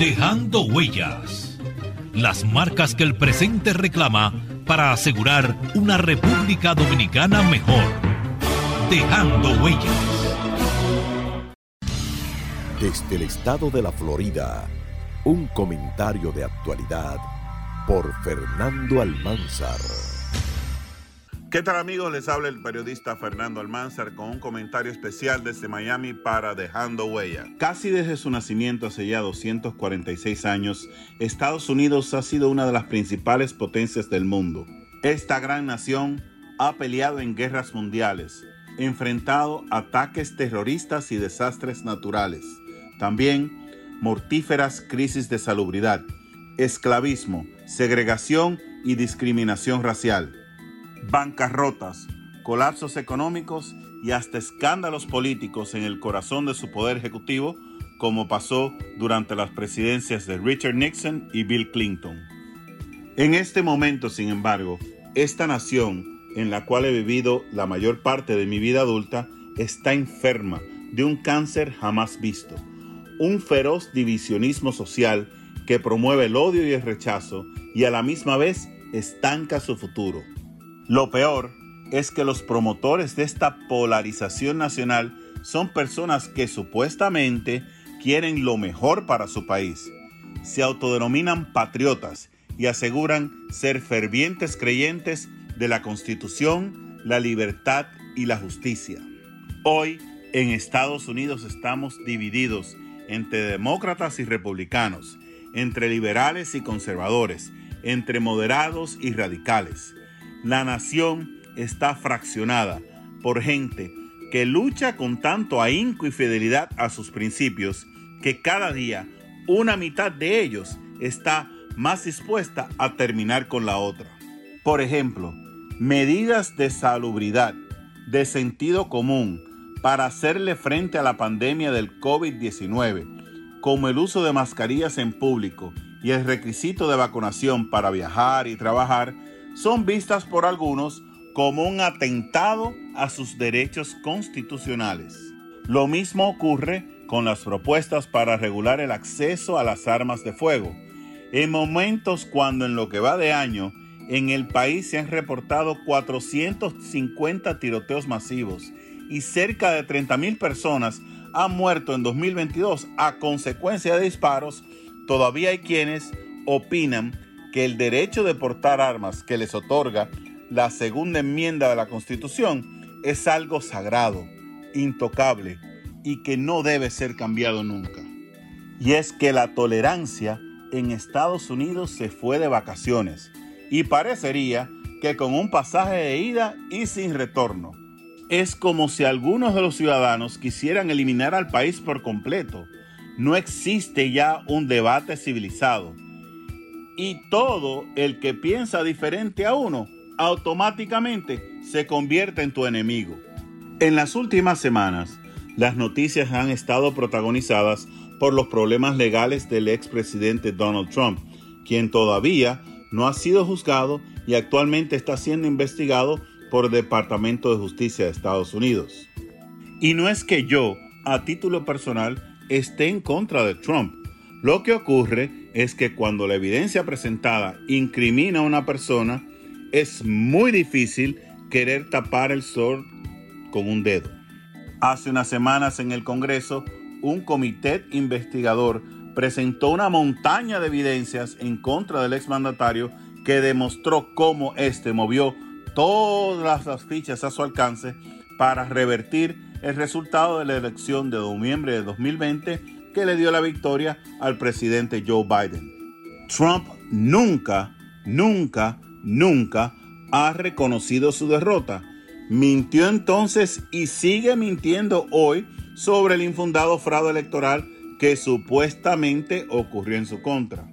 Dejando huellas. Las marcas que el presente reclama para asegurar una República Dominicana mejor. Dejando huellas. Desde el estado de la Florida, un comentario de actualidad por Fernando Almanzar. ¿Qué tal amigos? Les habla el periodista Fernando Almanzar con un comentario especial desde Miami para Dejando Huella. Casi desde su nacimiento hace ya 246 años, Estados Unidos ha sido una de las principales potencias del mundo. Esta gran nación ha peleado en guerras mundiales, enfrentado ataques terroristas y desastres naturales, también mortíferas crisis de salubridad, esclavismo, segregación y discriminación racial bancarrotas, colapsos económicos y hasta escándalos políticos en el corazón de su poder ejecutivo, como pasó durante las presidencias de Richard Nixon y Bill Clinton. En este momento, sin embargo, esta nación, en la cual he vivido la mayor parte de mi vida adulta, está enferma de un cáncer jamás visto, un feroz divisionismo social que promueve el odio y el rechazo y a la misma vez estanca su futuro. Lo peor es que los promotores de esta polarización nacional son personas que supuestamente quieren lo mejor para su país. Se autodenominan patriotas y aseguran ser fervientes creyentes de la Constitución, la libertad y la justicia. Hoy en Estados Unidos estamos divididos entre demócratas y republicanos, entre liberales y conservadores, entre moderados y radicales. La nación está fraccionada por gente que lucha con tanto ahínco y fidelidad a sus principios que cada día una mitad de ellos está más dispuesta a terminar con la otra. Por ejemplo, medidas de salubridad, de sentido común, para hacerle frente a la pandemia del COVID-19, como el uso de mascarillas en público y el requisito de vacunación para viajar y trabajar, son vistas por algunos como un atentado a sus derechos constitucionales. Lo mismo ocurre con las propuestas para regular el acceso a las armas de fuego. En momentos cuando en lo que va de año en el país se han reportado 450 tiroteos masivos y cerca de 30.000 personas han muerto en 2022 a consecuencia de disparos, todavía hay quienes opinan que el derecho de portar armas que les otorga la segunda enmienda de la Constitución es algo sagrado, intocable y que no debe ser cambiado nunca. Y es que la tolerancia en Estados Unidos se fue de vacaciones y parecería que con un pasaje de ida y sin retorno. Es como si algunos de los ciudadanos quisieran eliminar al país por completo. No existe ya un debate civilizado y todo el que piensa diferente a uno automáticamente se convierte en tu enemigo. En las últimas semanas, las noticias han estado protagonizadas por los problemas legales del expresidente Donald Trump, quien todavía no ha sido juzgado y actualmente está siendo investigado por el Departamento de Justicia de Estados Unidos. Y no es que yo, a título personal, esté en contra de Trump. Lo que ocurre es que cuando la evidencia presentada incrimina a una persona, es muy difícil querer tapar el sol con un dedo. Hace unas semanas en el Congreso, un comité investigador presentó una montaña de evidencias en contra del exmandatario que demostró cómo éste movió todas las fichas a su alcance para revertir el resultado de la elección de noviembre de 2020 que le dio la victoria al presidente Joe Biden. Trump nunca, nunca, nunca ha reconocido su derrota. Mintió entonces y sigue mintiendo hoy sobre el infundado fraude electoral que supuestamente ocurrió en su contra.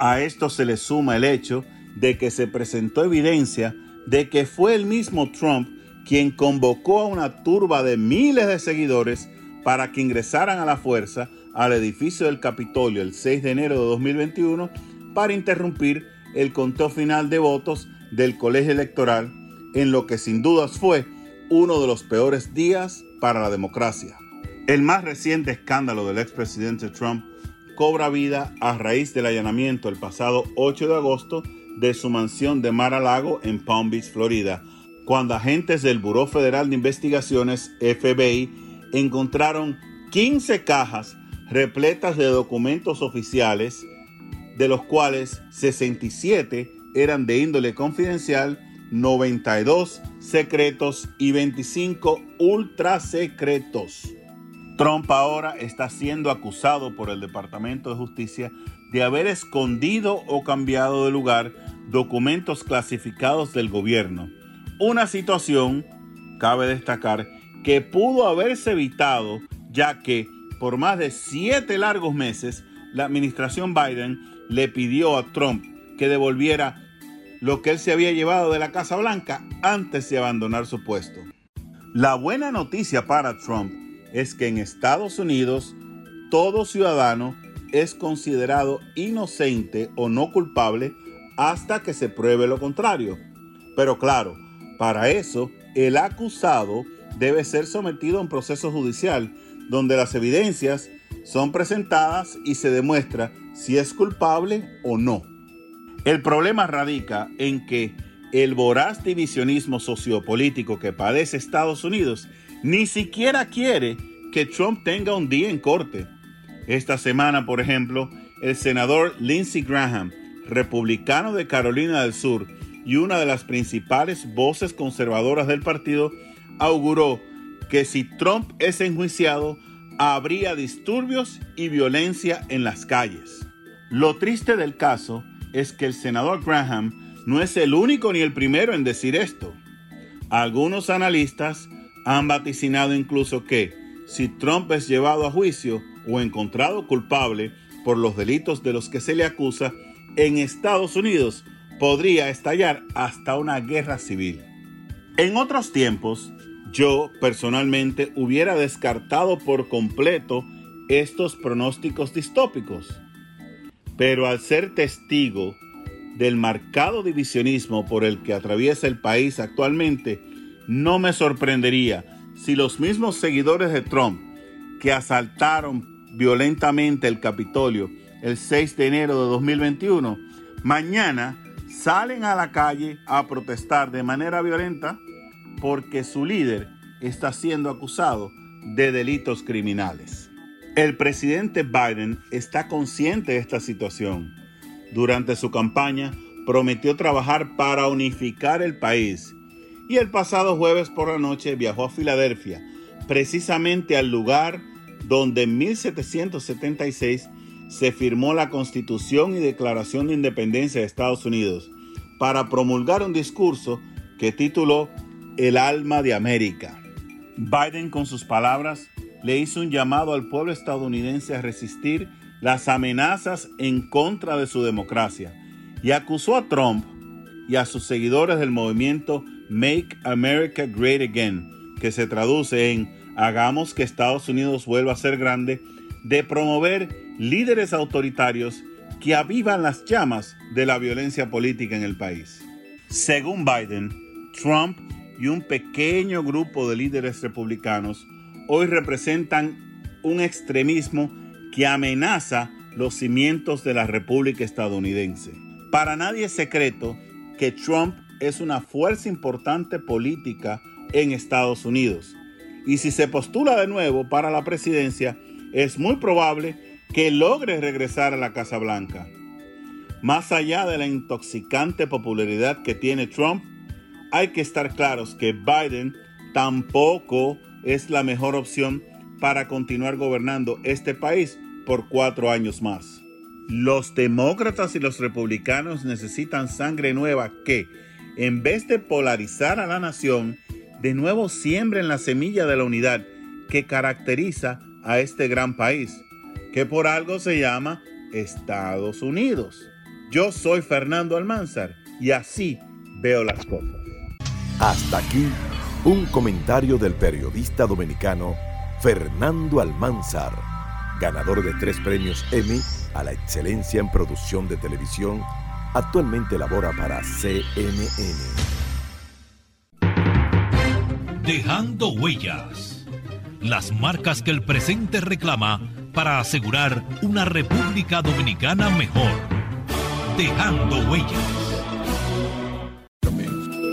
A esto se le suma el hecho de que se presentó evidencia de que fue el mismo Trump quien convocó a una turba de miles de seguidores para que ingresaran a la fuerza al edificio del Capitolio el 6 de enero de 2021 para interrumpir el conteo final de votos del colegio electoral en lo que sin dudas fue uno de los peores días para la democracia. El más reciente escándalo del expresidente Trump cobra vida a raíz del allanamiento el pasado 8 de agosto de su mansión de Mar a Lago en Palm Beach, Florida, cuando agentes del Buró Federal de Investigaciones, FBI, encontraron 15 cajas repletas de documentos oficiales, de los cuales 67 eran de índole confidencial, 92 secretos y 25 ultra secretos. Trump ahora está siendo acusado por el Departamento de Justicia de haber escondido o cambiado de lugar documentos clasificados del gobierno. Una situación, cabe destacar, que pudo haberse evitado ya que por más de siete largos meses la administración Biden le pidió a Trump que devolviera lo que él se había llevado de la Casa Blanca antes de abandonar su puesto. La buena noticia para Trump es que en Estados Unidos todo ciudadano es considerado inocente o no culpable hasta que se pruebe lo contrario. Pero claro, para eso el acusado debe ser sometido a un proceso judicial donde las evidencias son presentadas y se demuestra si es culpable o no. El problema radica en que el voraz divisionismo sociopolítico que padece Estados Unidos ni siquiera quiere que Trump tenga un día en corte. Esta semana, por ejemplo, el senador Lindsey Graham, republicano de Carolina del Sur y una de las principales voces conservadoras del partido, auguró que si Trump es enjuiciado, habría disturbios y violencia en las calles. Lo triste del caso es que el senador Graham no es el único ni el primero en decir esto. Algunos analistas han vaticinado incluso que si Trump es llevado a juicio o encontrado culpable por los delitos de los que se le acusa, en Estados Unidos podría estallar hasta una guerra civil. En otros tiempos, yo personalmente hubiera descartado por completo estos pronósticos distópicos. Pero al ser testigo del marcado divisionismo por el que atraviesa el país actualmente, no me sorprendería si los mismos seguidores de Trump que asaltaron violentamente el Capitolio el 6 de enero de 2021, mañana salen a la calle a protestar de manera violenta porque su líder está siendo acusado de delitos criminales. El presidente Biden está consciente de esta situación. Durante su campaña prometió trabajar para unificar el país y el pasado jueves por la noche viajó a Filadelfia, precisamente al lugar donde en 1776 se firmó la Constitución y Declaración de Independencia de Estados Unidos, para promulgar un discurso que tituló El alma de América. Biden con sus palabras le hizo un llamado al pueblo estadounidense a resistir las amenazas en contra de su democracia y acusó a Trump y a sus seguidores del movimiento Make America Great Again, que se traduce en Hagamos que Estados Unidos vuelva a ser grande, de promover líderes autoritarios que avivan las llamas de la violencia política en el país. Según Biden, Trump y un pequeño grupo de líderes republicanos hoy representan un extremismo que amenaza los cimientos de la República estadounidense. Para nadie es secreto que Trump es una fuerza importante política en Estados Unidos. Y si se postula de nuevo para la presidencia, es muy probable que logre regresar a la Casa Blanca. Más allá de la intoxicante popularidad que tiene Trump, hay que estar claros que Biden tampoco es la mejor opción para continuar gobernando este país por cuatro años más. Los demócratas y los republicanos necesitan sangre nueva que, en vez de polarizar a la nación, de nuevo siembren la semilla de la unidad que caracteriza a este gran país, que por algo se llama Estados Unidos. Yo soy Fernando Almanzar y así veo las cosas. Hasta aquí un comentario del periodista dominicano Fernando Almanzar, ganador de tres premios Emmy a la excelencia en producción de televisión, actualmente labora para CNN. Dejando huellas, las marcas que el presente reclama para asegurar una República Dominicana mejor. Dejando huellas.